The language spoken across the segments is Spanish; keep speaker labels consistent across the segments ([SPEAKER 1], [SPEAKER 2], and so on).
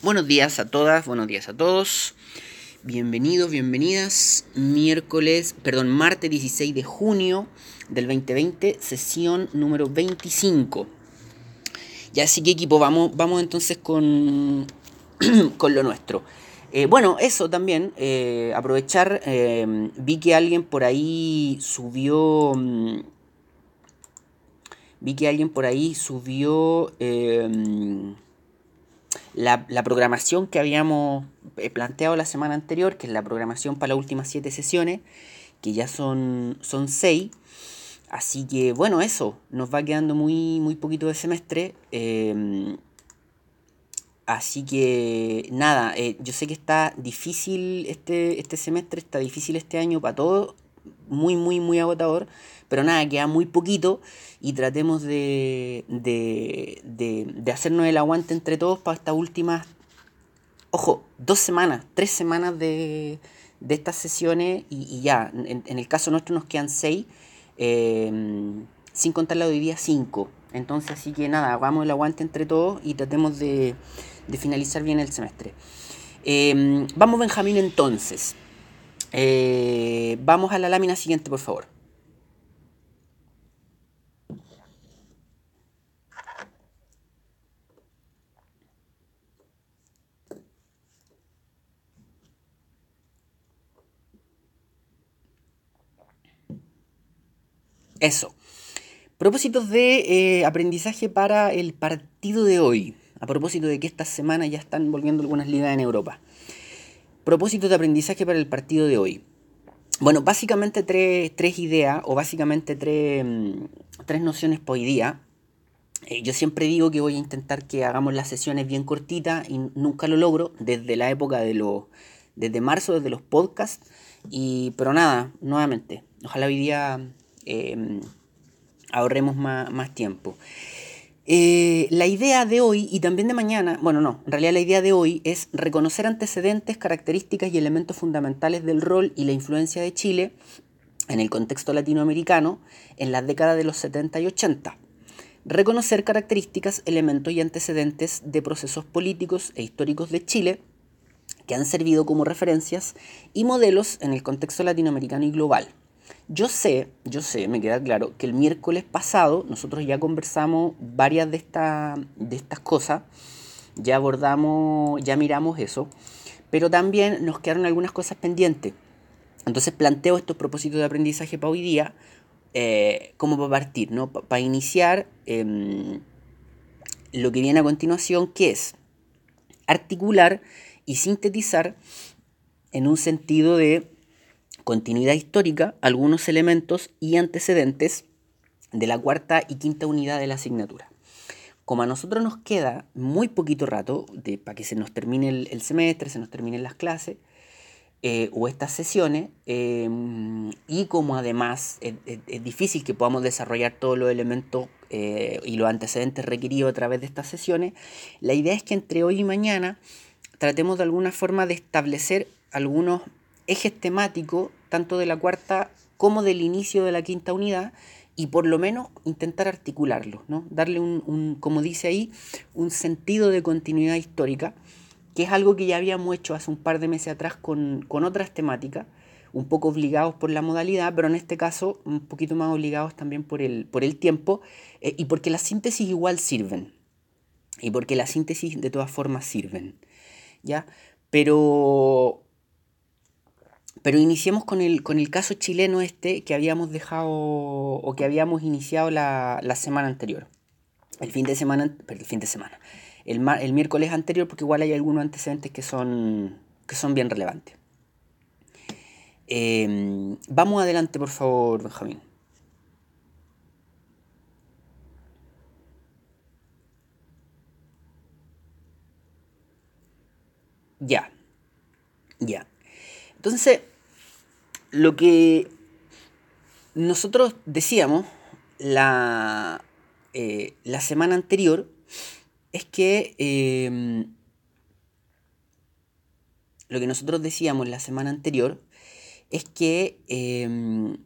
[SPEAKER 1] Buenos días a todas, buenos días a todos. Bienvenidos, bienvenidas. Miércoles, perdón, martes 16 de junio del 2020, sesión número 25. Ya así que equipo, vamos, vamos entonces con, con lo nuestro. Eh, bueno, eso también, eh, aprovechar, eh, vi que alguien por ahí subió... Mm, vi que alguien por ahí subió la, programación que habíamos eh, planteado la semana anterior, que es la programación para las últimas siete sesiones, que ya son, son seis. Así que bueno, eso, nos va quedando muy, muy poquito de semestre. Em, así que nada, eh, yo sé que está difícil este, este semestre, está difícil este año para todos, muy, muy, muy agotador. Pero nada, queda muy poquito y tratemos de, de, de, hacernos el aguante entre todos para estas últimas, ojo, dos semanas, tres semanas de, de estas sesiones y, ya, en, el caso nuestro nos quedan seis, eh, sin contar la de hoy día cinco. Entonces, así que nada, hagamos el aguante entre todos y tratemos de, de finalizar bien el semestre. Eh, vamos, Benjamín, entonces. Eh, vamos a la lámina siguiente, por favor. Eso. Propósitos de eh, aprendizaje para el partido de hoy. A propósito de que esta semana ya están volviendo algunas ligas en Europa. Propósitos de aprendizaje para el partido de hoy. Bueno, básicamente tres, ideas o básicamente tres, mm, tres nociones por día. Eh, yo siempre digo que voy a intentar que hagamos las sesiones bien cortitas y nunca lo logro desde la época de los... desde marzo, desde los podcasts. Y, pero nada, nuevamente, ojalá hoy día Em, ahorremos más, tiempo. Eh, la idea de hoy y también de mañana, bueno, no, en realidad la idea de hoy es reconocer antecedentes, características y elementos fundamentales del rol y la influencia de Chile en el contexto latinoamericano en las décadas de los 70 y 80. Reconocer características, elementos y antecedentes de procesos políticos e históricos de Chile que han servido como referencias y modelos en el contexto latinoamericano y global. Yo sé, yo sé, me queda claro, que el miércoles pasado nosotros ya conversamos varias de, de estas cosas, ya abordamos, ya miramos eso, pero también nos quedaron algunas cosas pendientes. Entonces planteo estos propósitos de aprendizaje para hoy día eh, como para partir, ¿no? para iniciar em, lo que viene a continuación, que es articular y sintetizar en un sentido de continuidad histórica, algunos elementos y antecedentes de la cuarta y quinta unidad de la asignatura. Como a nosotros nos queda muy poquito rato para que se nos termine el, semestre, se nos terminen las clases eh, o estas sesiones, em, y como además es, difícil que podamos desarrollar todos los elementos eh, y los antecedentes requeridos a través de estas sesiones, la idea es que entre hoy y mañana tratemos de alguna forma de establecer algunos ejes temáticos tanto de la cuarta como del inicio de la quinta unidad y por lo menos intentar articularlos, ¿no? darle un, como dice ahí, un sentido de continuidad histórica, que es algo que ya habíamos hecho hace un par de meses atrás con, otras temáticas, un poco obligados por la modalidad, pero en este caso un poquito más obligados también por el, por el tiempo eh, y porque las síntesis igual sirven, y porque las síntesis de todas formas sirven, ¿ya? Pero pero iniciemos con el, con el caso chileno este que habíamos dejado o que habíamos iniciado la, semana anterior. El fin de semana, el fin de semana. El, el miércoles anterior porque igual hay algunos antecedentes que son, que son bien relevantes. Em, vamos adelante, por favor, Benjamín. Ya. Ya. Entonces, lo que nosotros decíamos la, eh, la semana anterior es que em, lo que nosotros decíamos la semana anterior es que em,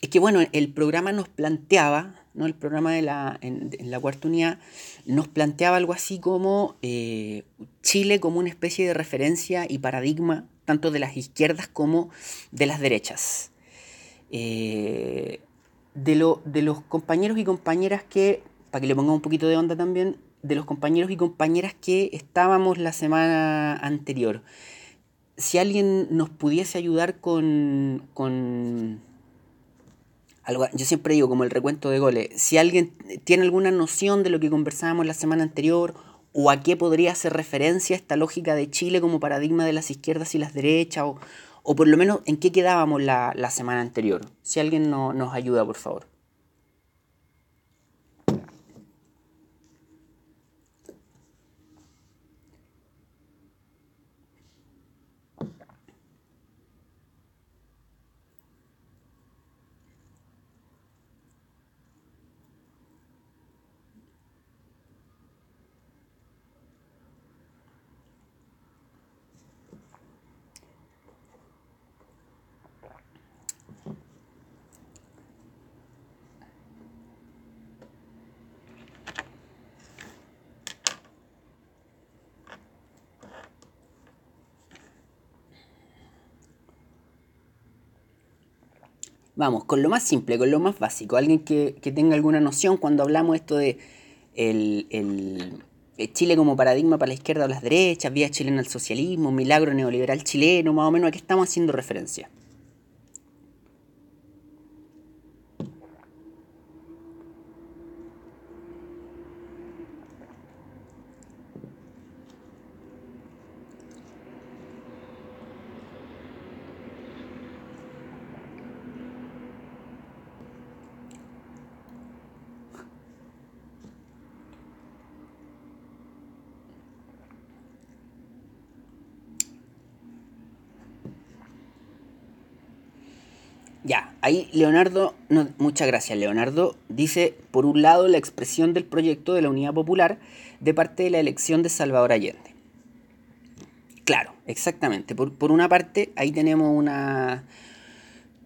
[SPEAKER 1] es que bueno, el programa nos planteaba ¿no? el programa de la, en, la cuarta unidad, nos planteaba algo así como eh, Chile como una especie de referencia y paradigma tanto de las izquierdas como de las derechas. Eh, de, lo, de los compañeros y compañeras que, para que le pongamos un poquito de onda también, de los compañeros y compañeras que estábamos la semana anterior. Si alguien nos pudiese ayudar con, con algo, yo siempre digo como el recuento de goles, si alguien tiene alguna noción de lo que conversábamos la semana anterior o a qué podría hacer referencia esta lógica de Chile como paradigma de las izquierdas y las derechas, o, o por lo menos en qué quedábamos la, la semana anterior. Si alguien no, nos ayuda, por favor. Vamos, con lo más simple, con lo más básico. Alguien que, tenga alguna noción cuando hablamos esto de el, Chile como paradigma para la izquierda o las derechas, vía chilena al socialismo, milagro neoliberal chileno, más o menos a qué estamos haciendo referencia. Ya, ahí Leonardo, muchas gracias Leonardo, dice, por un lado, la expresión del proyecto de la Unidad Popular de parte de la elección de Salvador Allende. Claro, exactamente. Por, una parte, ahí tenemos una,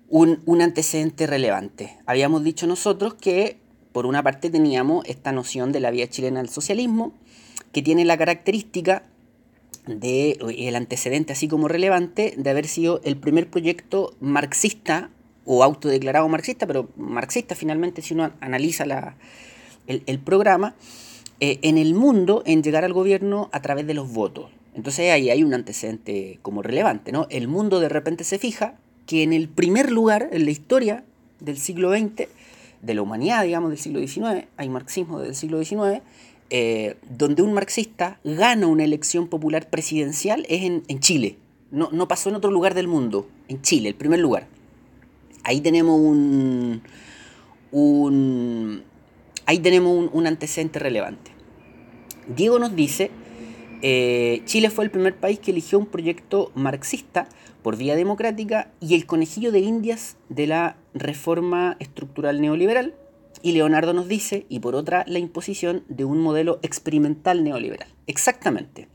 [SPEAKER 1] un, un, antecedente relevante. Habíamos dicho nosotros que, por una parte, teníamos esta noción de la vía chilena del socialismo, que tiene la característica de el antecedente así como relevante de haber sido el primer proyecto marxista o autodeclarado marxista, pero marxista finalmente si uno analiza la, el, programa, eh, en el mundo en llegar al gobierno a través de los votos. Entonces ahí hay un antecedente como relevante, ¿no? El mundo de repente se fija que en el primer lugar en la historia del siglo XX, de la humanidad, digamos, del siglo XIX, hay marxismo del siglo XIX, eh, donde un marxista gana una elección popular presidencial es en, en Chile. No, no pasó en otro lugar del mundo, en Chile, el primer lugar. Ahí tenemos un, un ahí tenemos un, antecedente relevante. Diego nos dice, eh, Chile fue el primer país que eligió un proyecto marxista por vía democrática y el conejillo de indias de la reforma estructural neoliberal. Y Leonardo nos dice, y por otra, la imposición de un modelo experimental neoliberal. Exactamente.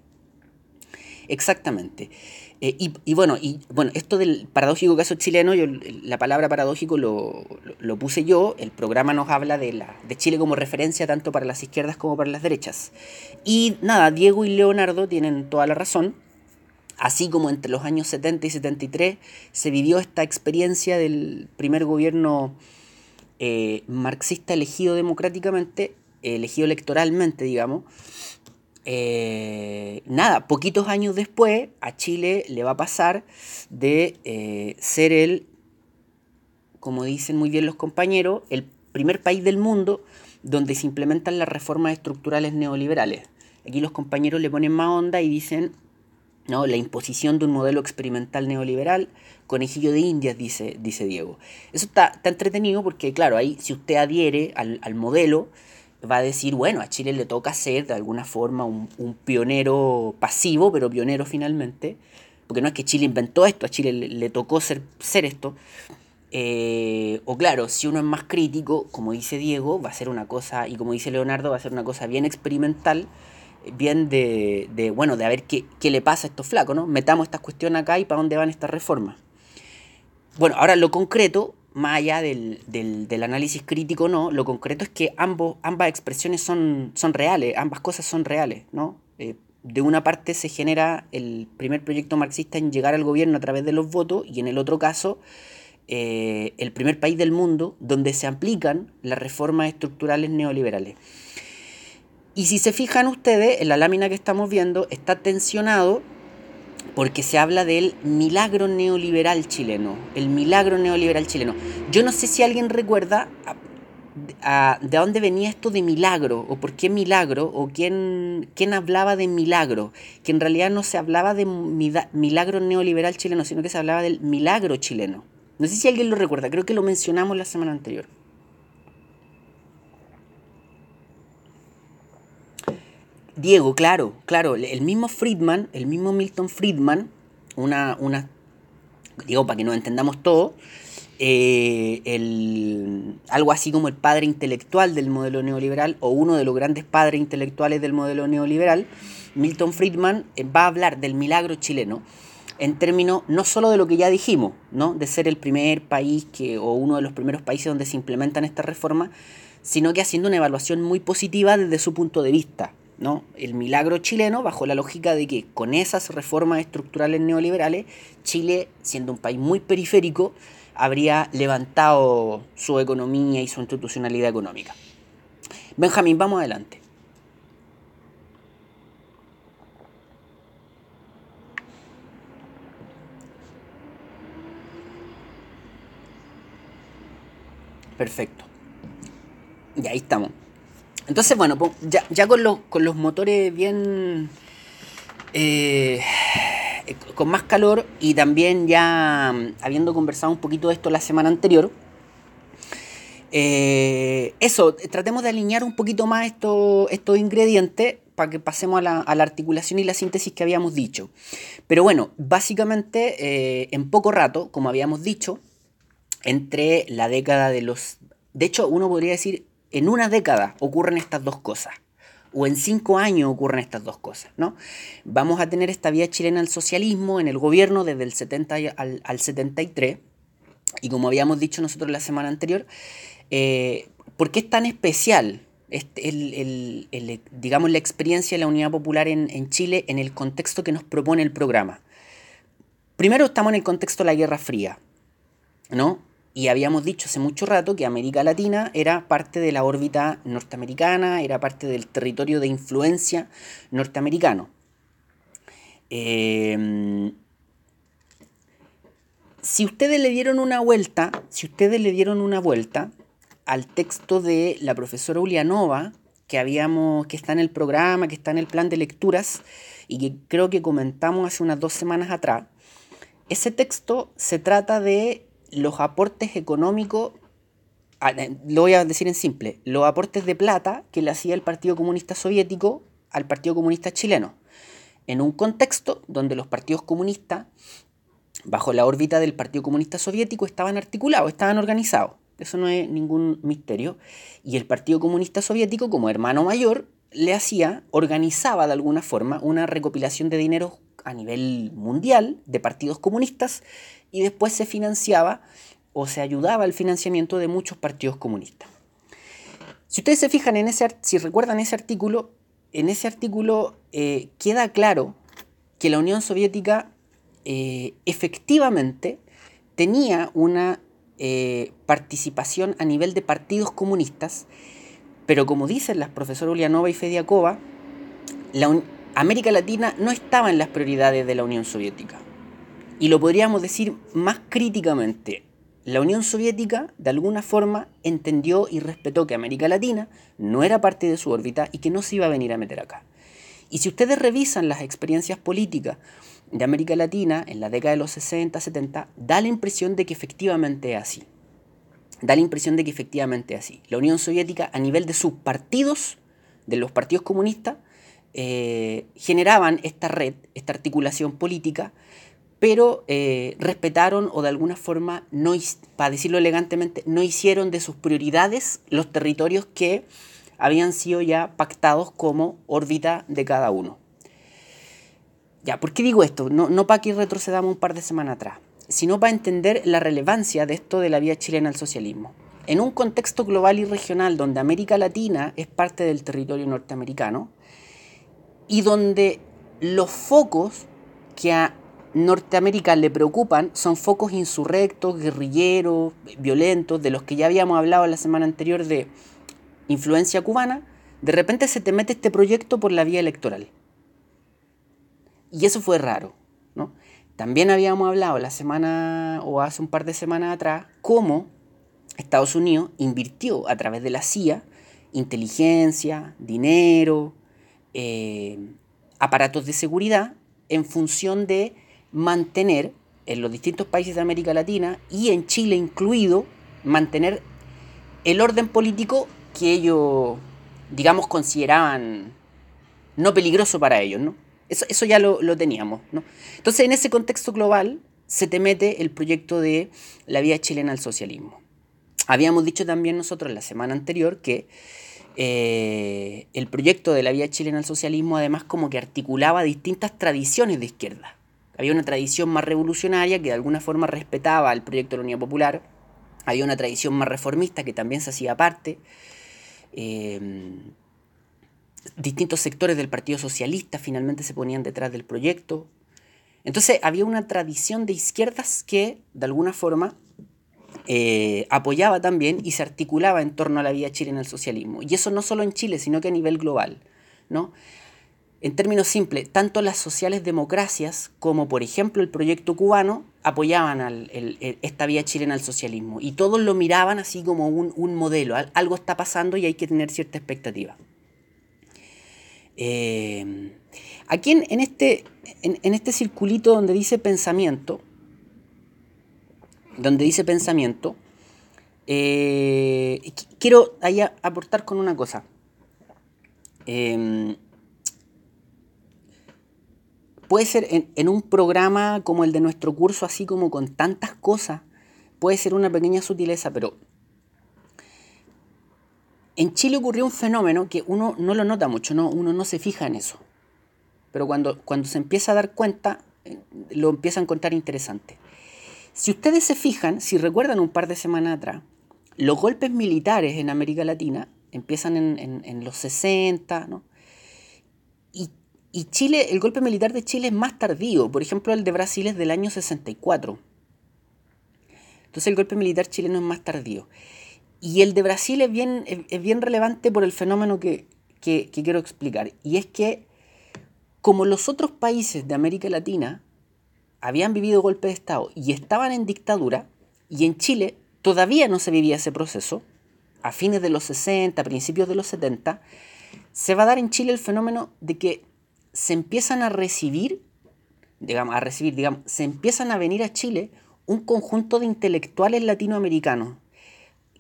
[SPEAKER 1] Exactamente. Eh, y, bueno, y bueno, esto del paradójico caso chileno, yo, la palabra paradójico lo, puse yo, el programa nos habla de, la, de Chile como referencia tanto para las izquierdas como para las derechas. Y nada, Diego y Leonardo tienen toda la razón, así como entre los años 70 y 73 se vivió esta experiencia del primer gobierno eh, marxista elegido democráticamente, elegido electoralmente, digamos, eh, nada, poquitos años después a Chile le va a pasar de eh, ser el, como dicen muy bien los compañeros, el primer país del mundo donde se implementan las reformas estructurales neoliberales. Aquí los compañeros le ponen más onda y dicen, ¿no? La imposición de un modelo experimental neoliberal, conejillo de indias, dice, dice Diego. Eso está, entretenido porque, claro, ahí si usted adhiere al modelo, va a decir, bueno, a Chile le toca ser de alguna forma un, pionero pasivo, pero pionero finalmente, porque no es que Chile inventó esto, a Chile le, tocó ser, ser esto. Eh, o claro, si uno es más crítico, como dice Diego, va a ser una cosa, y como dice Leonardo, va a ser una cosa bien experimental, bien de, de bueno, de a ver qué, qué, le pasa a estos flacos, ¿no? Metamos esta cuestión acá y para dónde van estas reformas. Bueno, ahora lo concreto, más allá del, análisis crítico no, lo concreto es que ambos, ambas expresiones son, son reales, ambas cosas son reales, ¿no? Eh, de una parte se genera el primer proyecto marxista en llegar al gobierno a través de los votos y en el otro caso eh, el primer país del mundo donde se aplican las reformas estructurales neoliberales. Y si se fijan ustedes, en la lámina que estamos viendo está tensionado porque se habla del milagro neoliberal chileno, el milagro neoliberal chileno. Yo no sé si alguien recuerda de dónde venía esto de milagro, o por qué milagro, o quién, quién hablaba de milagro, que en realidad no se hablaba de milagro neoliberal chileno, sino que se hablaba del milagro chileno. No sé si alguien lo recuerda, creo que lo mencionamos la semana anterior. Diego, claro, claro, el mismo Friedman, el mismo Milton Friedman, una, una digo, para que nos entendamos todo, eh, el, algo así como el padre intelectual del modelo neoliberal o uno de los grandes padres intelectuales del modelo neoliberal, Milton Friedman eh, va a hablar del milagro chileno en términos no solo de lo que ya dijimos, ¿no? de ser el primer país que, o uno de los primeros países donde se implementan estas reformas, sino que haciendo una evaluación muy positiva desde su punto de vista. ¿No? El milagro chileno bajo la lógica de que con esas reformas estructurales neoliberales, Chile, siendo un país muy periférico, habría levantado su economía y su institucionalidad económica. Benjamín, vamos adelante. Perfecto. Y ahí estamos. Entonces, bueno, ya, con, los motores bien... Eh, con más calor y también ya mm, habiendo conversado un poquito de esto la semana anterior, eh, eso, tratemos de alinear un poquito más estos, estos ingredientes para que pasemos a la, articulación y la síntesis que habíamos dicho. Pero bueno, básicamente eh, en poco rato, como habíamos dicho, entre la década de los... De hecho, uno podría decir en una década ocurren estas dos cosas. O en cinco años ocurren estas dos cosas, ¿no? Vamos a tener esta vía chilena al socialismo en el gobierno desde el 70 al, 73. Y como habíamos dicho nosotros la semana anterior, eh, ¿por qué es tan especial este, digamos, la experiencia de la Unidad Popular en, en Chile en el contexto que nos propone el programa? Primero estamos en el contexto de la Guerra Fría, ¿no? Y habíamos dicho hace mucho rato que América Latina era parte de la órbita norteamericana, era parte del territorio de influencia norteamericano. Em, si ustedes le dieron una vuelta, si ustedes le dieron una vuelta al texto de la profesora Ulianova, que habíamos, que está en el programa, que está en el plan de lecturas, y que creo que comentamos hace unas dos semanas atrás, ese texto se trata de los aportes económicos, ah, lo voy a decir en simple, los aportes de plata que le hacía el Partido Comunista Soviético al Partido Comunista Chileno, en un contexto donde los partidos comunistas, bajo la órbita del Partido Comunista Soviético, estaban articulados, estaban organizados. Eso no es ningún misterio. Y el Partido Comunista Soviético, como hermano mayor, le hacía, organizaba de alguna forma una recopilación de dinero a nivel mundial de partidos comunistas y después se financiaba o se ayudaba al financiamiento de muchos partidos comunistas. Si ustedes se fijan en ese, si recuerdan ese artículo, en ese artículo eh, queda claro que la Unión Soviética eh, efectivamente tenía una eh, participación a nivel de partidos comunistas, pero como dicen las profesoras Ulianova y Fediakova, la América Latina no estaba en las prioridades de la Unión Soviética. Y lo podríamos decir más críticamente. La Unión Soviética, de alguna forma, entendió y respetó que América Latina no era parte de su órbita y que no se iba a venir a meter acá. Y si ustedes revisan las experiencias políticas de América Latina en la década de los 60, 70, da la impresión de que efectivamente es así. Da la impresión de que efectivamente es así. La Unión Soviética, a nivel de sus partidos, de los partidos comunistas, eh, generaban esta red, esta articulación política pero eh, respetaron o de alguna forma, no, para decirlo elegantemente, no hicieron de sus prioridades los territorios que habían sido ya pactados como órbita de cada uno. Ya, ¿por qué digo esto? No, no para que retrocedamos un par de semanas atrás. sino para entender la relevancia de esto de la vía chilena al socialismo. En un contexto global y regional donde América Latina es parte del territorio norteamericano y donde los focos que a Norteamérica le preocupan son focos insurrectos, guerrilleros, violentos, de los que ya habíamos hablado la semana anterior de influencia cubana, de repente se te mete este proyecto por la vía electoral. Y eso fue raro, ¿no? También habíamos hablado la semana o hace un par de semanas atrás cómo Estados Unidos invirtió a través de la CIA inteligencia, dinero, eh, aparatos de seguridad en función de mantener en los distintos países de América Latina y en Chile incluido, mantener el orden político que ellos, digamos, consideraban no peligroso para ellos, ¿no? Eso, ya lo, teníamos, ¿no? Entonces, en ese contexto global se te mete el proyecto de la vía chilena al socialismo. Habíamos dicho también nosotros la semana anterior que eh, el proyecto de la vía chilena al socialismo además como que articulaba distintas tradiciones de izquierda. Había una tradición más revolucionaria que de alguna forma respetaba el proyecto de la Unidad Popular. Había una tradición más reformista que también se hacía parte. Eh, distintos sectores del Partido Socialista finalmente se ponían detrás del proyecto. Entonces había una tradición de izquierdas que, de alguna forma, eh, apoyaba también y se articulaba en torno a la vía chilena del socialismo. Y eso no solo en Chile, sino que a nivel global. ¿no? En términos simples, tanto las sociales democracias como, por ejemplo, el proyecto cubano apoyaban esta vía chilena al socialismo. Y todos lo miraban así como un modelo. Algo está pasando y hay que tener cierta expectativa. Eh, aquí en, este, en, este circulito donde dice pensamiento, donde dice pensamiento, eh, quiero ahí aportar con una cosa. Em, puede ser en, un programa como el de nuestro curso, así como con tantas cosas, puede ser una pequeña sutileza, pero en Chile ocurrió un fenómeno que uno no lo nota mucho, no, uno no se fija en eso. Pero cuando, cuando se empieza a dar cuenta, eh, lo empieza a encontrar interesante. Si ustedes se fijan, si recuerdan un par de semanas atrás, los golpes militares en América Latina empiezan en, los 60, ¿no? Y, Chile, el golpe militar de Chile es más tardío. Por ejemplo, el de Brasil es del año 64. Entonces el golpe militar chileno es más tardío. Y el de Brasil es bien, es bien relevante por el fenómeno que, quiero explicar. Y es que como los otros países de América Latina habían vivido golpe de Estado y estaban en dictadura, y en Chile todavía no se vivía ese proceso, a fines de los 60, principios de los 70, se va a dar en Chile el fenómeno de que se empiezan a recibir, digamos, a recibir, digamos, se empiezan a venir a Chile un conjunto de intelectuales latinoamericanos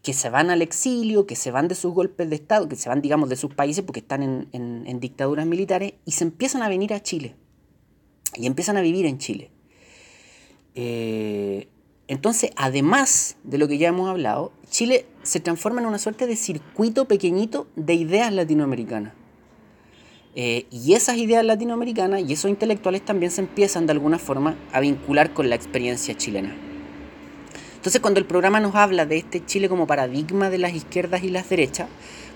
[SPEAKER 1] que se van al exilio, que se van de sus golpes de Estado, que se van, digamos, de sus países porque están en, dictaduras militares y se empiezan a venir a Chile. Y empiezan a vivir en Chile. Eh, entonces, además de lo que ya hemos hablado, Chile se transforma en una suerte de circuito pequeñito de ideas latinoamericanas. Eh, y esas ideas latinoamericanas y esos intelectuales también se empiezan de alguna forma a vincular con la experiencia chilena. Entonces, cuando el programa nos habla de este Chile como paradigma de las izquierdas y las derechas,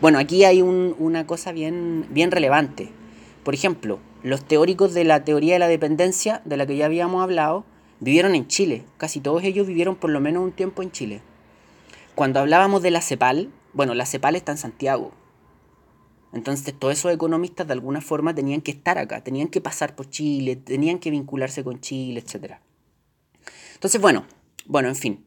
[SPEAKER 1] bueno, aquí hay una cosa bien, bien relevante. Por ejemplo, los teóricos de la teoría de la dependencia, de la que ya habíamos hablado, vivieron en Chile. Casi todos ellos vivieron por lo menos un tiempo en Chile. Cuando hablábamos de la CEPAL, bueno, la CEPAL está en Santiago. Entonces todos esos economistas de alguna forma tenían que estar acá, tenían que pasar por Chile, tenían que vincularse con Chile, etc. Entonces, bueno, bueno, en fin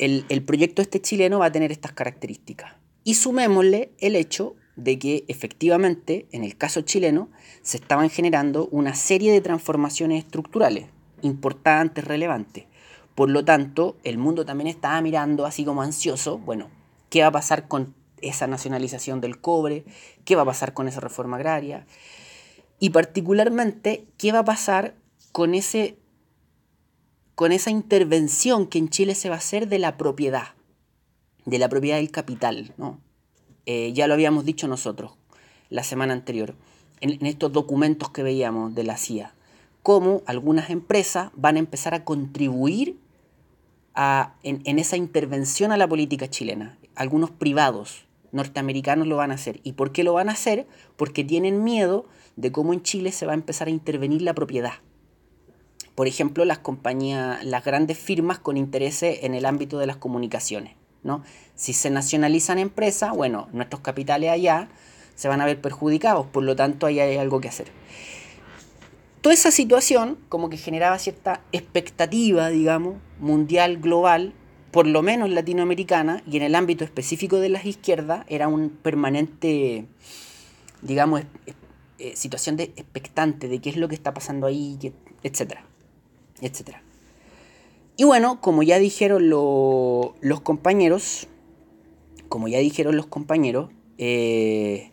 [SPEAKER 1] el, proyecto este chileno va a tener estas características. Y sumémosle el hecho de que efectivamente en el caso chileno se estaban generando una serie de transformaciones estructurales importantes, relevantes. Por lo tanto, el mundo también estaba mirando así como ansioso, bueno, ¿qué va a pasar con esa nacionalización del cobre? ¿Qué va a pasar con esa reforma agraria? Y particularmente, ¿qué va a pasar con ese con esa intervención que en Chile se va a hacer de la propiedad, de la propiedad del capital. ¿no? Eh, ya lo habíamos dicho nosotros la semana anterior, en, estos documentos que veíamos de la CIA, cómo algunas empresas van a empezar a contribuir en, esa intervención a la política chilena. Algunos privados norteamericanos lo van a hacer. ¿Y por qué lo van a hacer? Porque tienen miedo de cómo en Chile se va a empezar a intervenir la propiedad. Por ejemplo, las compañías, las grandes firmas con intereses en el ámbito de las comunicaciones. ¿no? Si se nacionalizan empresas, bueno, nuestros capitales allá se van a ver perjudicados, por lo tanto ahí hay algo que hacer. Toda esa situación como que generaba cierta expectativa, digamos, mundial, global, por lo menos latinoamericana, y en el ámbito específico de las izquierdas, era un permanente, digamos, eh, situación de expectante de qué es lo que está pasando ahí, etcétera, etcétera. Y bueno, como ya dijeron los compañeros, como ya dijeron los compañeros, eh,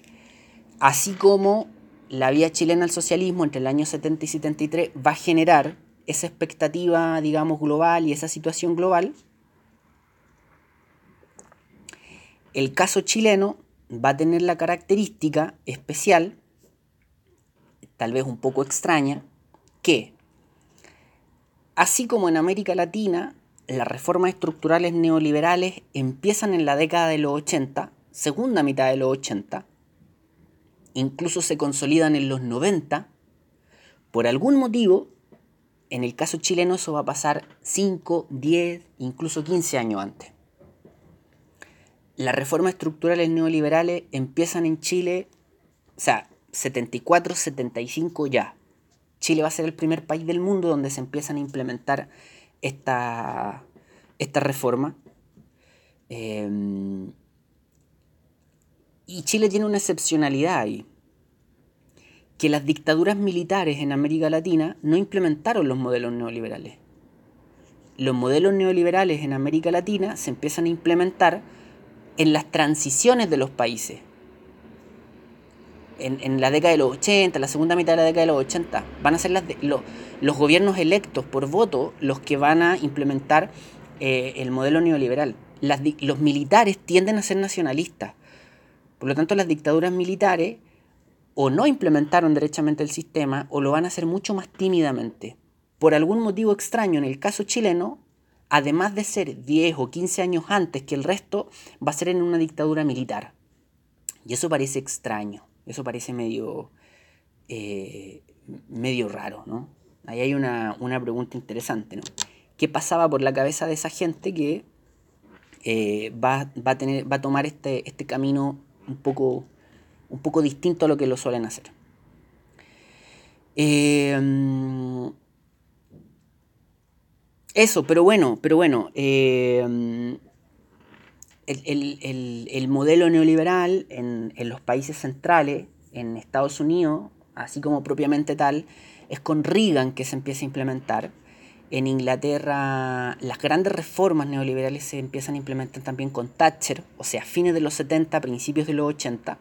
[SPEAKER 1] así como la vía chilena al socialismo entre el año 70 y 73 va a generar esa expectativa, digamos, global y esa situación global, el caso chileno va a tener la característica especial, tal vez un poco extraña, que, así como en América Latina, las reformas estructurales neoliberales empiezan en la década de los 80, segunda mitad de los 80, incluso se consolidan en los 90, por algún motivo, en el caso chileno eso va a pasar 5, 10, incluso 15 años antes. Las reformas estructurales neoliberales empiezan en Chile, o sea, 74, 75 ya. Chile va a ser el primer país del mundo donde se empiezan a implementar esta, esta reforma. Eh, y Chile tiene una excepcionalidad ahí, que las dictaduras militares en América Latina no implementaron los modelos neoliberales. Los modelos neoliberales en América Latina se empiezan a implementar en las transiciones de los países. En, la década de los 80, la segunda mitad de la década de los 80, van a ser los gobiernos electos por voto los que van a implementar eh, el modelo neoliberal. los militares tienden a ser nacionalistas por lo tanto, las dictaduras militares o no implementaron derechamente el sistema o lo van a hacer mucho más tímidamente. Por algún motivo extraño, en el caso chileno, además de ser 10 o 15 años antes que el resto, va a ser en una dictadura militar. Y eso parece extraño, eso parece medio, eh, medio raro, ¿no? Ahí hay una, pregunta interesante, ¿no? ¿Qué pasaba por la cabeza de esa gente que eh, va, a tener, va a tomar este, este camino un poco, un poco distinto a lo que lo suelen hacer. Em, eso, pero bueno, pero bueno, em, el, modelo neoliberal en, en, los países centrales, en Estados Unidos, así como propiamente tal, es con Reagan que se empieza a implementar. En Inglaterra las grandes reformas neoliberales se empiezan a implementar también con Thatcher, o sea, fines de los 70, principios de los 80.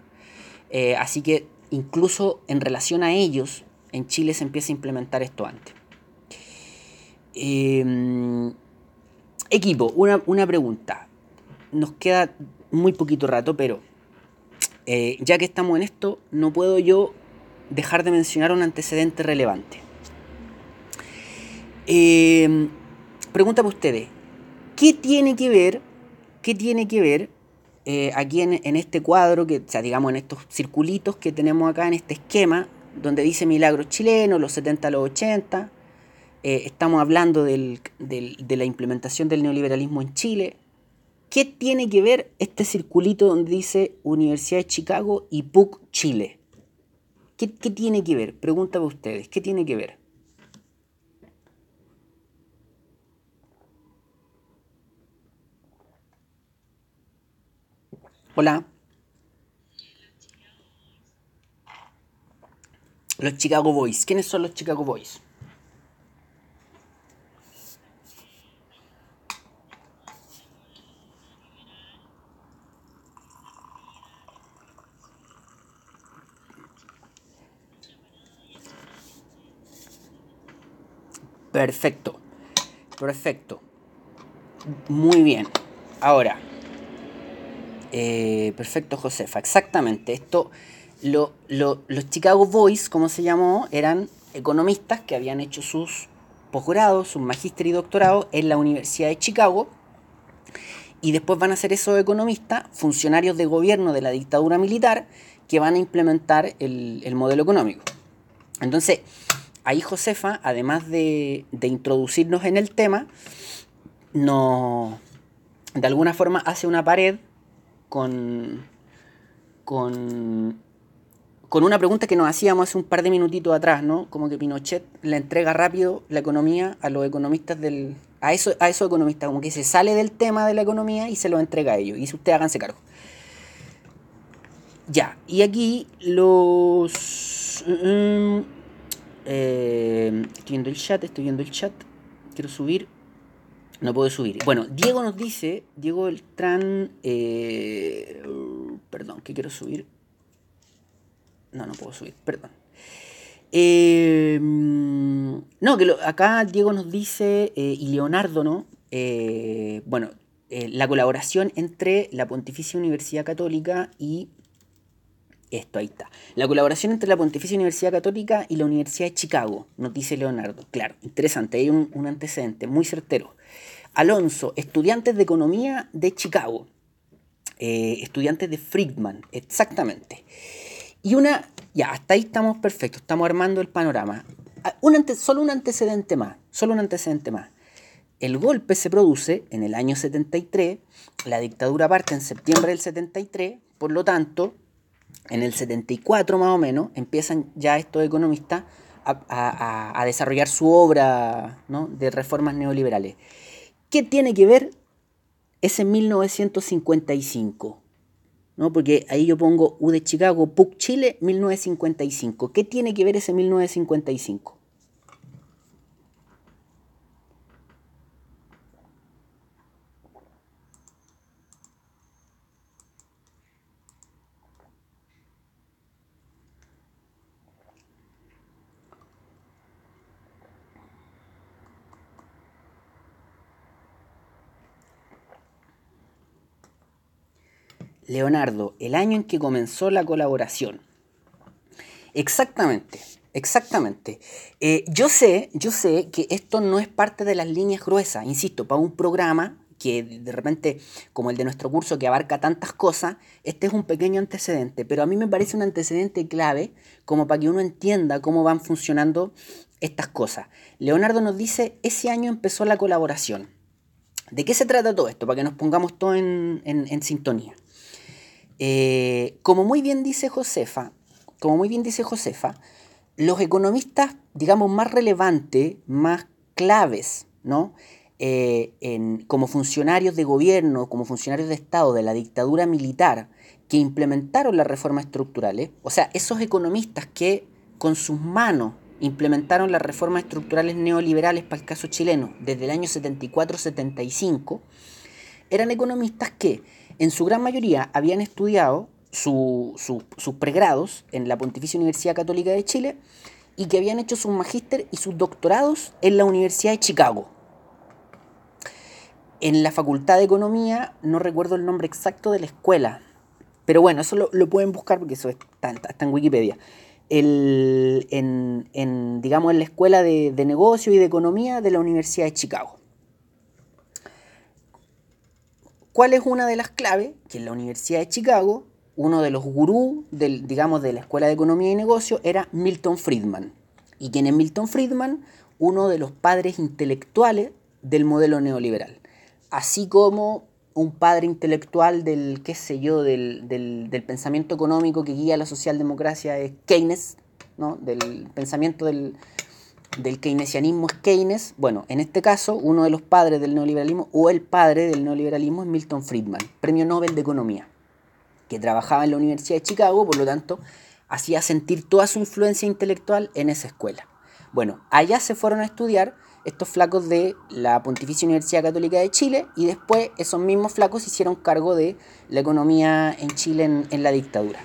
[SPEAKER 1] Eh, así que incluso en relación a ellos, en Chile se empieza a implementar esto antes. Em, equipo, una, pregunta. Nos queda muy poquito rato, pero eh, ya que estamos en esto, no puedo yo dejar de mencionar un antecedente relevante. Eh, pregunta ustedes, ¿qué tiene que ver, qué tiene que ver eh, aquí en, este cuadro, que, o sea, digamos en estos circulitos que tenemos acá en este esquema, donde dice milagros chilenos, los 70 a los 80, eh, estamos hablando de la implementación del neoliberalismo en Chile. ¿Qué tiene que ver este circulito donde dice Universidad de Chicago y PUC Chile? ¿Qué, qué tiene que ver? Pregunta para ustedes, ¿qué tiene que ver? Hola. Los Chicago Boys. ¿Quiénes son los Chicago Boys? Perfecto. Perfecto. Muy bien. Ahora, eh, perfecto, Josefa. Exactamente. Esto, lo, los Chicago Boys, como se llamó, eran economistas que habían hecho sus posgrado, sus magíster y doctorado en la Universidad de Chicago. Y después van a ser esos economistas, funcionarios de gobierno de la dictadura militar, que van a implementar el, modelo económico. Entonces, ahí Josefa, además de, de introducirnos en el tema, no, de alguna forma hace una pared con, con, con una pregunta que nos hacíamos hace un par de minutitos atrás, ¿no? Como que Pinochet le entrega rápido la economía a los economistas del... A, eso, a esos economistas, como que se sale del tema de la economía y se lo entrega a ellos. Y si ustedes háganse cargo. Ya, y aquí los... Mm, eh, estoy viendo el chat, estoy viendo el chat. Quiero subir. No puedo subir. Bueno, Diego nos dice, Diego Beltrán, eh, perdón, que quiero subir. No, no puedo subir, perdón. Eh, no, que acá Diego nos dice, eh, y Leonardo, ¿no? bueno, la colaboración entre la Pontificia Universidad Católica y esto, ahí está. La colaboración entre la Pontificia Universidad Católica y la Universidad de Chicago, nos dice Leonardo. Claro, interesante, hay un antecedente muy certero. Alonso, estudiantes de economía de Chicago, eh, estudiantes de Friedman, exactamente. Y una, ya, hasta ahí estamos perfectos, estamos armando el panorama. Ah, solo un antecedente más, solo un antecedente más. El golpe se produce en el año 73, la dictadura parte en septiembre del 73, por lo tanto, en el 74 más o menos, empiezan ya estos economistas a, desarrollar su obra de reformas neoliberales. ¿Qué tiene que ver ese 1955? ¿No? Porque ahí yo pongo U de Chicago, PUC Chile, 1955. ¿Qué tiene que ver ese 1955? Leonardo, el año en que comenzó la colaboración. Exactamente, exactamente. Eh, yo sé, yo sé que esto no es parte de las líneas gruesas, insisto, para un programa que de repente, como el de nuestro curso que abarca tantas cosas, este es un pequeño antecedente, pero a mí me parece un antecedente clave como para que uno entienda cómo van funcionando estas cosas. Leonardo nos dice, ese año empezó la colaboración. ¿De qué se trata todo esto? Para que nos pongamos todos en sintonía. Eh, como muy bien dice Josefa, como muy bien dice Josefa, los economistas, digamos, más relevantes, más claves, ¿no? Eh, como funcionarios de gobierno, como funcionarios de Estado de la dictadura militar que implementaron las reformas estructurales, o sea, esos economistas que con sus manos implementaron las reformas estructurales neoliberales para el caso chileno desde el año 74-75, eran economistas que en su gran mayoría habían estudiado sus pregrados en la Pontificia Universidad Católica de Chile y que habían hecho sus magíster y sus doctorados en la Universidad de Chicago. En la Facultad de Economía, no recuerdo el nombre exacto de la escuela, pero bueno, eso lo, pueden buscar porque eso está, en Wikipedia. en, digamos, en la Escuela de, de y de Economía de la Universidad de Chicago. ¿Cuál es una de las claves? Que en la Universidad de Chicago, uno de los gurús del, digamos, de la Escuela de Economía y Negocio era Milton Friedman. ¿Y quién es Milton Friedman? Uno de los padres intelectuales del modelo neoliberal. Así como un padre intelectual del, qué sé yo, del, del pensamiento económico que guía la socialdemocracia es Keynes, ¿no? del pensamiento del, del keynesianismo es Keynes, bueno, en este caso uno de los padres del neoliberalismo o el padre del neoliberalismo es Milton Friedman, premio Nobel de Economía, que trabajaba en la Universidad de Chicago, por lo tanto, hacía sentir toda su influencia intelectual en esa escuela. Bueno, allá se fueron a estudiar estos flacos de la Pontificia Universidad Católica de Chile y después esos mismos flacos hicieron cargo de la economía en Chile en la dictadura.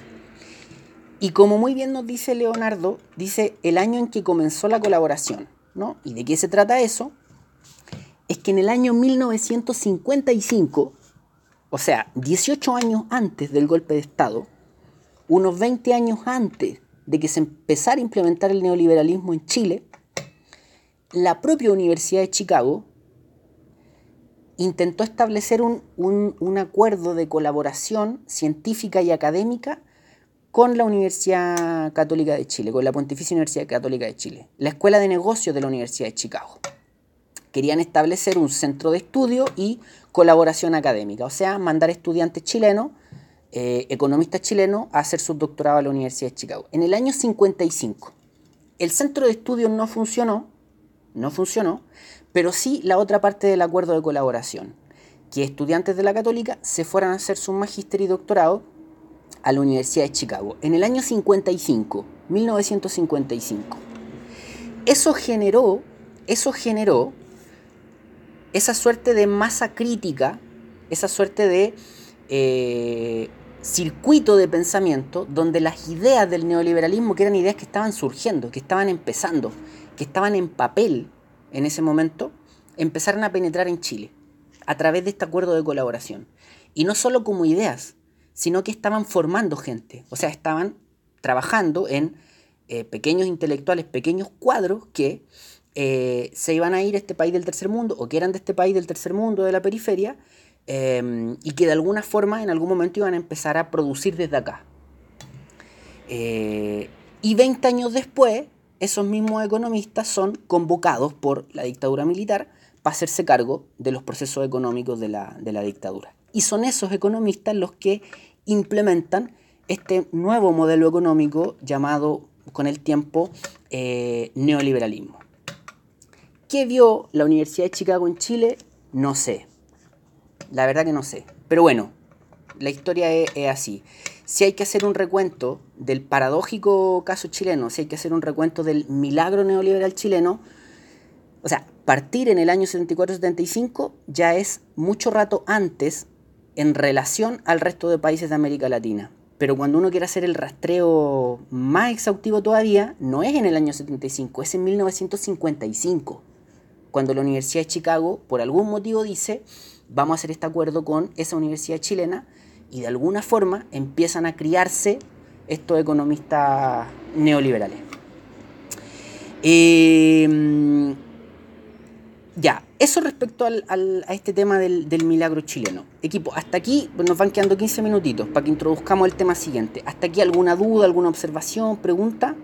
[SPEAKER 1] Y como muy bien nos dice Leonardo, dice el año en que comenzó la colaboración. ¿no? ¿Y de qué se trata eso? Es que en el año 1955, o sea, 18 años antes del golpe de Estado, unos 20 años antes de que se empezara a implementar el neoliberalismo en Chile, la propia Universidad de Chicago intentó establecer un, un, acuerdo de colaboración científica y académica con la Universidad Católica de Chile, con la Pontificia Universidad Católica de Chile, la Escuela de Negocios de la Universidad de Chicago. Querían establecer un centro de estudio y colaboración académica, o sea, mandar estudiantes chilenos, eh, economistas chilenos, a hacer su doctorado a la Universidad de Chicago. En el año 55, el centro de estudio no funcionó, no funcionó, pero sí la otra parte del acuerdo de colaboración, que estudiantes de la católica se fueran a hacer su magíster y doctorado a la Universidad de Chicago en el año 55, 1955. Eso generó, eso generó esa suerte de masa crítica, esa suerte de eh, circuito de pensamiento donde las ideas del neoliberalismo, que eran ideas que estaban surgiendo, que estaban empezando, que estaban en papel en ese momento, empezaron a penetrar en Chile a través de este acuerdo de colaboración. Y no solo como ideas, sino que estaban formando gente, o sea, estaban trabajando en eh, pequeños intelectuales, pequeños cuadros que eh, se iban a ir a este país del tercer mundo o que eran de este país del tercer mundo, de la periferia, em, y que de alguna forma en algún momento iban a empezar a producir desde acá. Eh, y 20 años después, esos mismos economistas son convocados por la dictadura militar para hacerse cargo de los procesos económicos de la, de la dictadura. Y son esos economistas los que implementan este nuevo modelo económico llamado con el tiempo eh, neoliberalismo. ¿Qué vio la Universidad de Chicago en Chile? No sé. La verdad que no sé. Pero bueno, la historia es, es, así. Si hay que hacer un recuento del paradójico caso chileno, si hay que hacer un recuento del milagro neoliberal chileno, o sea, partir en el año 74-75 ya es mucho rato antes en relación al resto de países de América Latina. Pero cuando uno quiere hacer el rastreo más exhaustivo todavía, no es en el año 75, es en 1955, cuando la Universidad de Chicago, por algún motivo, dice, vamos a hacer este acuerdo con esa universidad chilena, y de alguna forma empiezan a criarse estos economistas neoliberales. Eh, ya, eso respecto al, a este tema del, del, milagro chileno. Equipo, hasta aquí nos van quedando 15 minutitos para que introduzcamos el tema siguiente. ¿Hasta aquí alguna duda, alguna observación, pregunta?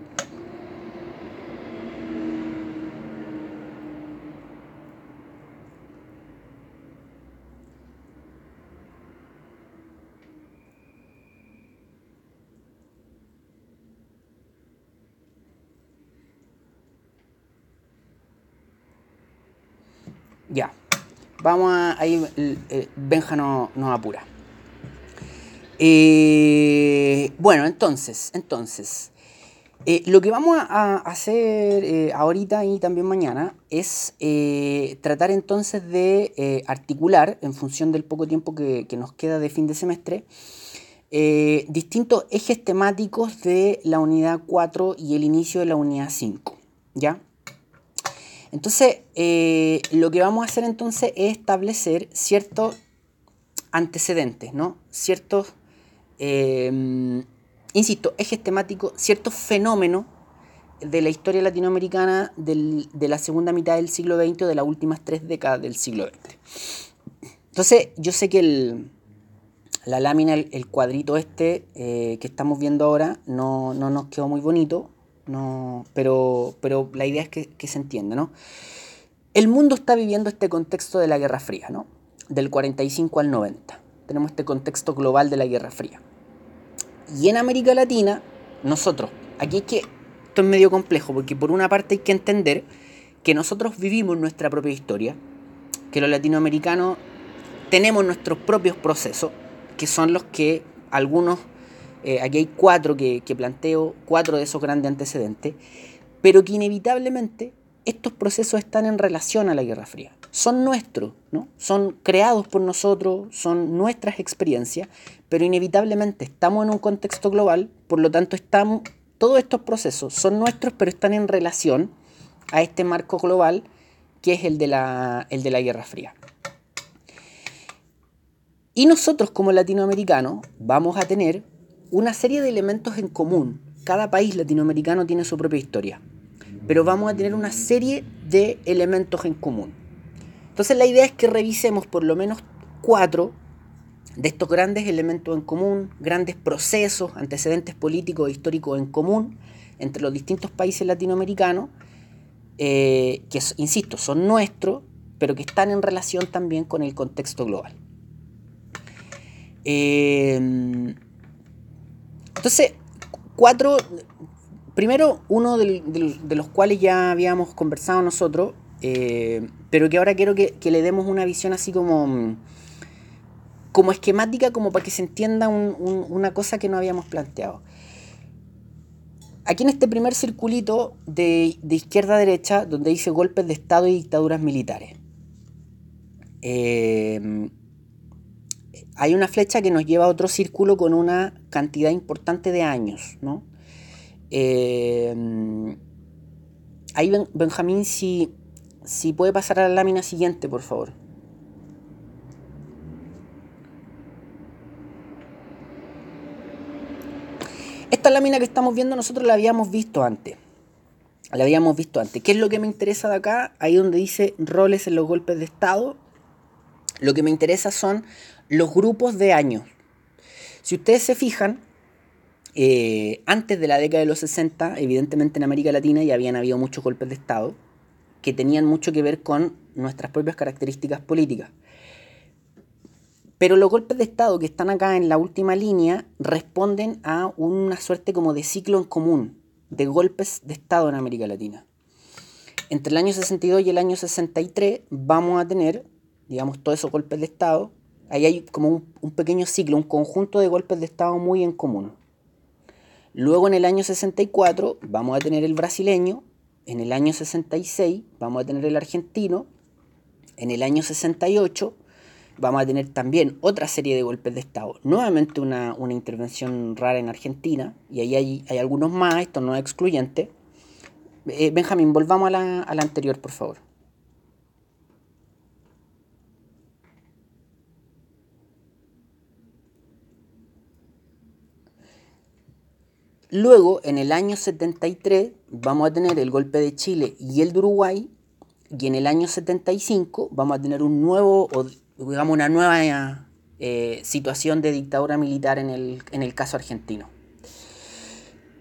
[SPEAKER 1] Ya, vamos a. Ahí Benja nos apura. Eh, bueno, entonces, entonces. Eh, lo que vamos a hacer eh, ahorita y también mañana es tratar entonces de articular, en función del poco tiempo que, que, nos queda de fin de semestre, distintos ejes temáticos de la unidad 4 y el inicio de la unidad 5. ¿Ya? Entonces, eh, lo que vamos a hacer entonces es establecer ciertos antecedentes, ¿no? Ciertos, eh, insisto, ejes temáticos, ciertos fenómenos de la historia latinoamericana de la segunda mitad del siglo XX o de las últimas tres décadas del siglo XX. Entonces, yo sé que la lámina, el, cuadrito este eh, que estamos viendo ahora, no, no nos quedó muy bonito, no, pero, pero la idea es que, se entienda, ¿no? El mundo está viviendo este contexto de la Guerra Fría, ¿no? Del 45 al 90. Tenemos este contexto global de la Guerra Fría. Y en América Latina, nosotros, aquí es que esto es medio complejo, porque por una parte hay que entender que nosotros vivimos nuestra propia historia, que los latinoamericanos tenemos nuestros propios procesos, que son los que algunos eh, aquí hay cuatro que, planteo, cuatro de esos grandes antecedentes, pero que inevitablemente estos procesos están en relación a la Guerra Fría. Son nuestros, ¿no? Son creados por nosotros, son nuestras experiencias, pero inevitablemente estamos en un contexto global, por lo tanto estamos, todos estos procesos son nuestros, pero están en relación a este marco global que es el de la, el de la Guerra Fría. Y nosotros como latinoamericanos vamos a tener una serie de elementos en común. Cada país latinoamericano tiene su propia historia. Pero vamos a tener una serie de elementos en común. Entonces la idea es que revisemos por lo menos cuatro de estos grandes elementos en común, grandes procesos, antecedentes políticos e históricos en común entre los distintos países latinoamericanos, eh, que, insisto, son nuestros, pero que están en relación también con el contexto global. Eh, entonces, cuatro, primero uno de, los cuales ya habíamos conversado nosotros, eh, pero que ahora quiero que, le demos una visión así como, como esquemática, como para que se entienda una cosa que no habíamos planteado. Aquí en este primer circulito de, izquierda a derecha, donde dice golpes de Estado y dictaduras militares, eh, hay una flecha que nos lleva a otro círculo con una cantidad importante de años, ¿no? Eh, ahí Benjamín, si, si puede pasar a la lámina siguiente, por favor. Esta lámina que estamos viendo nosotros la habíamos visto antes. La habíamos visto antes. ¿Qué es lo que me interesa de acá? Ahí donde dice roles en los golpes de Estado. Lo que me interesa son los grupos de años. Si ustedes se fijan, eh, antes de la década de los 60, evidentemente en América Latina ya habían habido muchos golpes de Estado que tenían mucho que ver con nuestras propias características políticas. Pero los golpes de Estado que están acá en la última línea responden a una suerte como de ciclo en común de golpes de Estado en América Latina. Entre el año 62 y el año 63 vamos a tener, digamos, todos esos golpes de Estado Ahí hay como un, pequeño ciclo, un conjunto de golpes de Estado muy en común. Luego en el año 64 vamos a tener el brasileño, en el año 66 vamos a tener el argentino, en el año 68 vamos a tener también otra serie de golpes de Estado. Nuevamente una, intervención rara en Argentina, y ahí hay, algunos más, esto no es excluyente. Eh, Benjamín, volvamos a la, a la anterior, por favor. Luego, en el año 73, vamos a tener el golpe de Chile y el de Uruguay, y en el año 75 vamos a tener un nuevo, o digamos una nueva eh, situación de dictadura militar en el, en el caso argentino.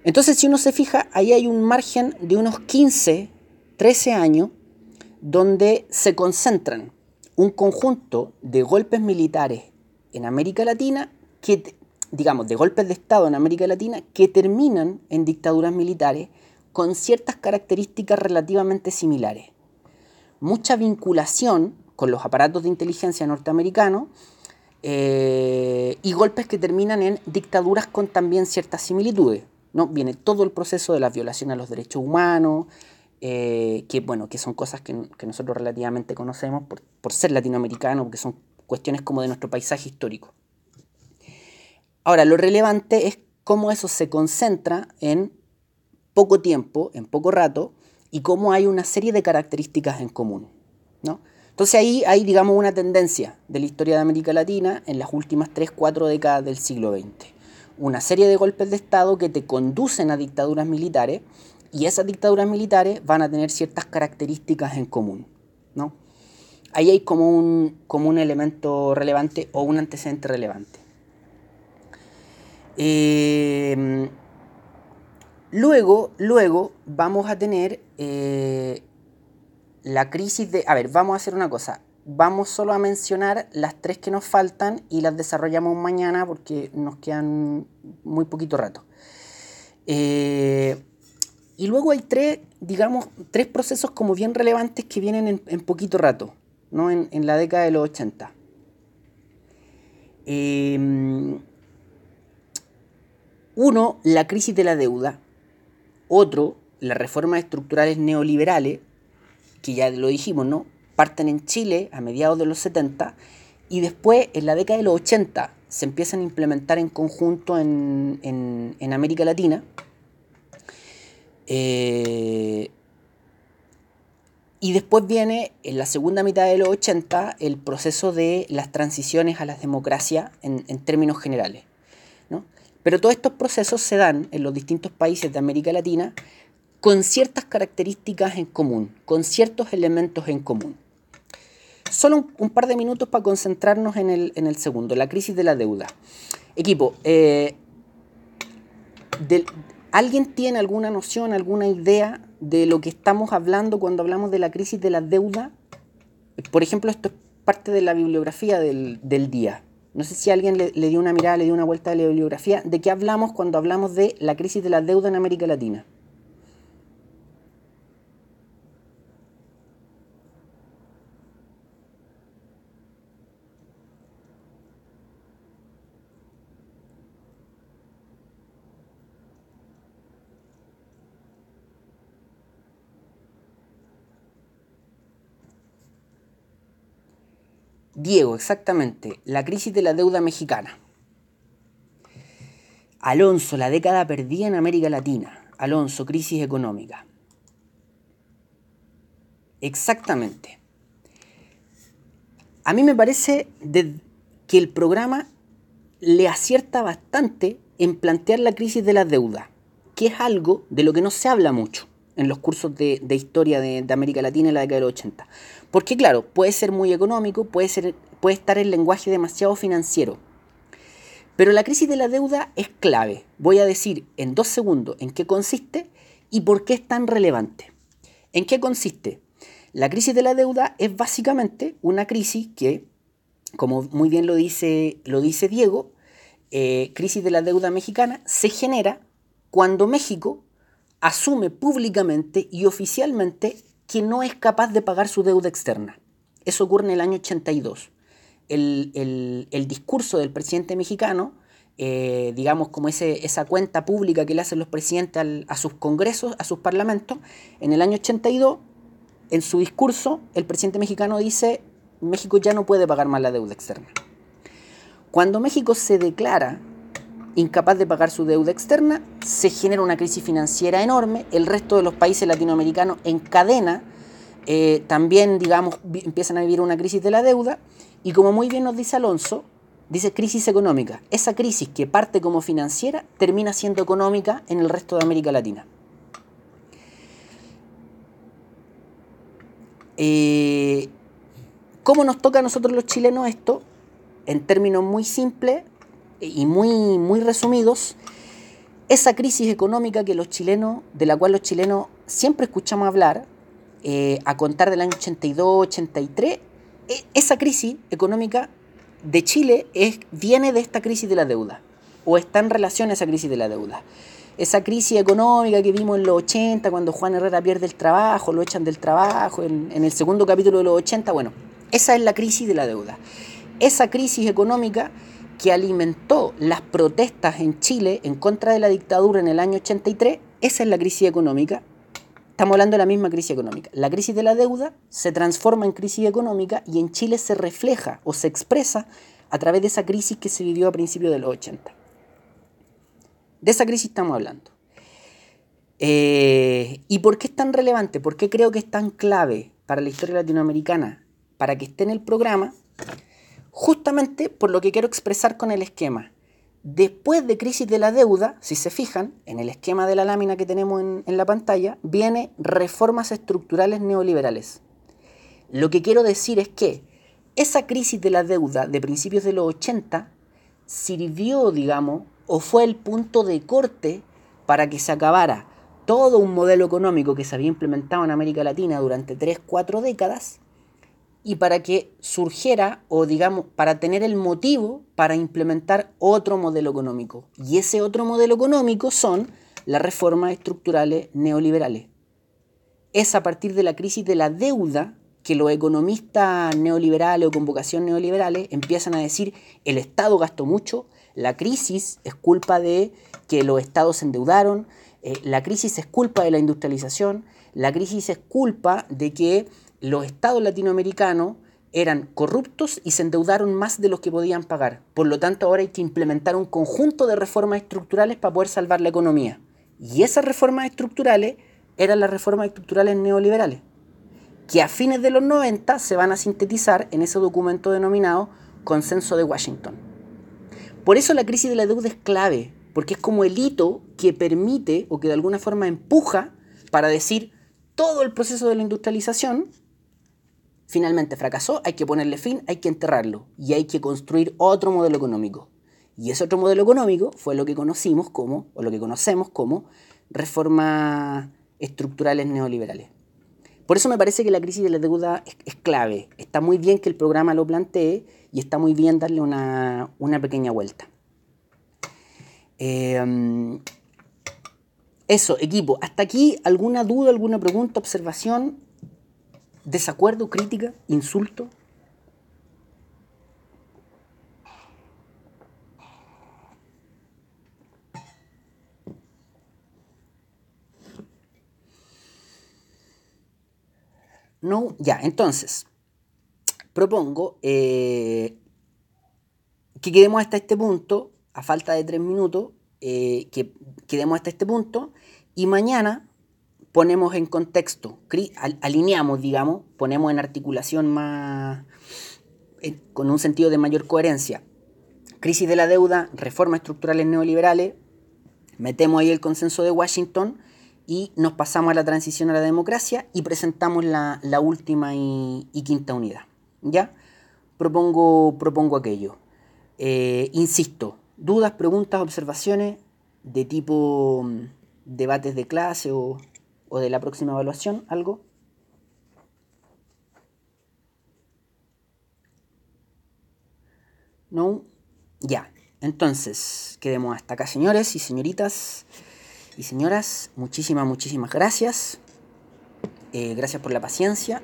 [SPEAKER 1] Entonces, si uno se fija, ahí hay un margen de unos 15, 13 años donde se concentran un conjunto de golpes militares en América Latina que digamos, de golpes de Estado en América Latina que terminan en dictaduras militares con ciertas características relativamente similares. Mucha vinculación con los aparatos de inteligencia norteamericanos eh, y golpes que terminan en dictaduras con también ciertas similitudes. ¿no? Viene todo el proceso de la violación a los derechos humanos, eh, que, bueno, que son cosas que, nosotros relativamente conocemos por, por ser latinoamericanos, porque son cuestiones como de nuestro paisaje histórico. Ahora, lo relevante es cómo eso se concentra en poco tiempo, en poco rato, y cómo hay una serie de características en común. ¿no? Entonces ahí hay, digamos, una tendencia de la historia de América Latina en las últimas 3, 4 décadas del siglo XX. Una serie de golpes de Estado que te conducen a dictaduras militares y esas dictaduras militares van a tener ciertas características en común. ¿no? Ahí hay como un, como un elemento relevante o un antecedente relevante. Em, luego, luego vamos a tener eh, la crisis de... A ver, vamos a hacer una cosa. Vamos solo a mencionar las tres que nos faltan y las desarrollamos mañana porque nos quedan muy poquito rato. Eh, y luego hay tres, digamos, tres procesos como bien relevantes que vienen en, poquito rato, ¿no? En, en, la década de los 80. Eh, uno, la crisis de la deuda. Otro, las reformas estructurales neoliberales, que ya lo dijimos, ¿no? Parten en Chile a mediados de los 70 y después, en la década de los 80, se empiezan a implementar en conjunto en, América Latina. Eh, y después viene, en la segunda mitad de los 80, el proceso de las transiciones a la democracia en, en términos generales. Pero todos estos procesos se dan en los distintos países de América Latina con ciertas características en común, con ciertos elementos en común. Solo un, par de minutos para concentrarnos en el, segundo, la crisis de la deuda. Equipo, eh, ¿alguien tiene alguna noción, alguna idea de lo que estamos hablando cuando hablamos de la crisis de la deuda? Por ejemplo, esto es parte de la bibliografía del, día. No sé si alguien le, dio una mirada, le dio una vuelta a la bibliografía. ¿De qué hablamos cuando hablamos de la crisis de la deuda en América Latina? Diego, exactamente, la crisis de la deuda mexicana. Alonso, la década perdida en América Latina. Alonso, crisis económica. Exactamente. A mí me parece que el programa le acierta bastante en plantear la crisis de la deuda, que es algo de lo que no se habla mucho en los cursos de, historia de, América Latina en la década del 80. Porque claro, puede ser muy económico, puede, ser, puede estar el lenguaje demasiado financiero. Pero la crisis de la deuda es clave. Voy a decir en dos segundos en qué consiste y por qué es tan relevante. ¿En qué consiste? La crisis de la deuda es básicamente una crisis que, como muy bien lo dice, lo dice Diego, eh, crisis de la deuda mexicana, se genera cuando México asume públicamente y oficialmente que no es capaz de pagar su deuda externa. Eso ocurre en el año 82. El, discurso del presidente mexicano, eh, digamos como ese, esa cuenta pública que le hacen los presidentes a sus congresos, a sus parlamentos, en el año 82, en su discurso, el presidente mexicano dice, México ya no puede pagar más la deuda externa. Cuando México se declara incapaz de pagar su deuda externa, se genera una crisis financiera enorme, el resto de los países latinoamericanos en cadena eh, también, digamos, empiezan a vivir una crisis de la deuda, y como muy bien nos dice Alonso, dice crisis económica. Esa crisis que parte como financiera termina siendo económica en el resto de América Latina. Eh, ¿Cómo nos toca a nosotros los chilenos esto? En términos muy simples, y muy, muy resumidos, esa crisis económica que los chilenos, de la cual los chilenos siempre escuchamos hablar, eh, a contar del año 82, 83, e, esa crisis económica de Chile es, viene de esta crisis de la deuda, o está en relación a esa crisis de la deuda. Esa crisis económica que vimos en los 80, cuando Juan Herrera pierde el trabajo, lo echan del trabajo, en, en el segundo capítulo de los 80, bueno, esa es la crisis de la deuda. Esa crisis económica que alimentó las protestas en Chile en contra de la dictadura en el año 83, esa es la crisis económica. Estamos hablando de la misma crisis económica. La crisis de la deuda se transforma en crisis económica y en Chile se refleja o se expresa a través de esa crisis que se vivió a principios de los 80. De esa crisis estamos hablando. Eh, ¿Y por qué es tan relevante? ¿Por qué creo que es tan clave para la historia latinoamericana? Para que esté en el programa, justamente por lo que quiero expresar con el esquema. Después de crisis de la deuda, si se fijan, en el esquema de la lámina que tenemos en, la pantalla, viene reformas estructurales neoliberales. Lo que quiero decir es que esa crisis de la deuda de principios de los 80 sirvió, digamos, o fue el punto de corte para que se acabara todo un modelo económico que se había implementado en América Latina durante 3, 4 décadas y para que surgiera o digamos para tener el motivo para implementar otro modelo económico. Y ese otro modelo económico son las reformas estructurales neoliberales. Es a partir de la crisis de la deuda que los economistas neoliberales o con vocación neoliberales empiezan a decir el Estado gastó mucho, la crisis es culpa de que los estados se endeudaron, eh, la crisis es culpa de la industrialización, la crisis es culpa de que los estados latinoamericanos eran corruptos y se endeudaron más de los que podían pagar. Por lo tanto, ahora hay que implementar un conjunto de reformas estructurales para poder salvar la economía. Y esas reformas estructurales eran las reformas estructurales neoliberales, que a fines de los 90 se van a sintetizar en ese documento denominado Consenso de Washington. Por eso la crisis de la deuda es clave, porque es como el hito que permite o que de alguna forma empuja para decir todo el proceso de la industrialización finalmente fracasó, hay que ponerle fin, hay que enterrarlo y hay que construir otro modelo económico. Y ese otro modelo económico fue lo que conocimos como, o lo que conocemos como, reformas estructurales neoliberales. Por eso me parece que la crisis de la deuda es, clave. Está muy bien que el programa lo plantee y está muy bien darle una, pequeña vuelta. Em, eso, equipo. Hasta aquí, ¿alguna duda, alguna pregunta, observación? ¿Desacuerdo, crítica, insulto? No, ya, entonces, propongo eh, que quedemos hasta este punto, a falta de tres minutos, eh, que quedemos hasta este punto, y mañana ponemos en contexto, alineamos, digamos, ponemos en articulación más, con un sentido de mayor coherencia. Crisis de la deuda, reformas estructurales neoliberales, metemos ahí el consenso de Washington y nos pasamos a la transición a la democracia y presentamos la, última y, quinta unidad. ¿Ya? Propongo, propongo aquello. Eh, insisto, dudas, preguntas, observaciones de tipo mm, debates de clase o, o de la próxima evaluación, algo. No, ya. Entonces, quedemos hasta acá, señores y señoritas y señoras. Muchísimas, muchísimas gracias. Eh, gracias por la paciencia.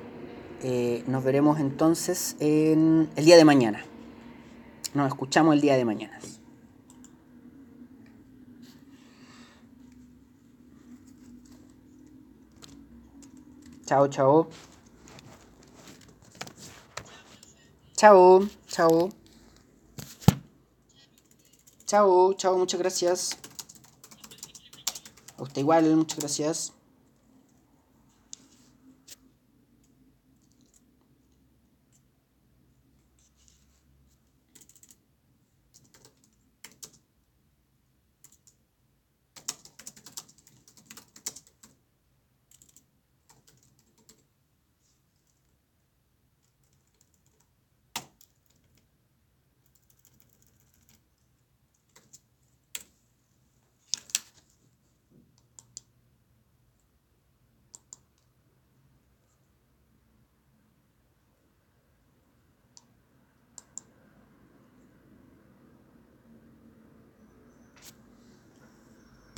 [SPEAKER 1] Eh, nos veremos entonces en el día de mañana. Nos escuchamos el día de mañana. Chao, chao. Chao, chao. Chao, chao, muchas gracias. A usted igual, muchas gracias.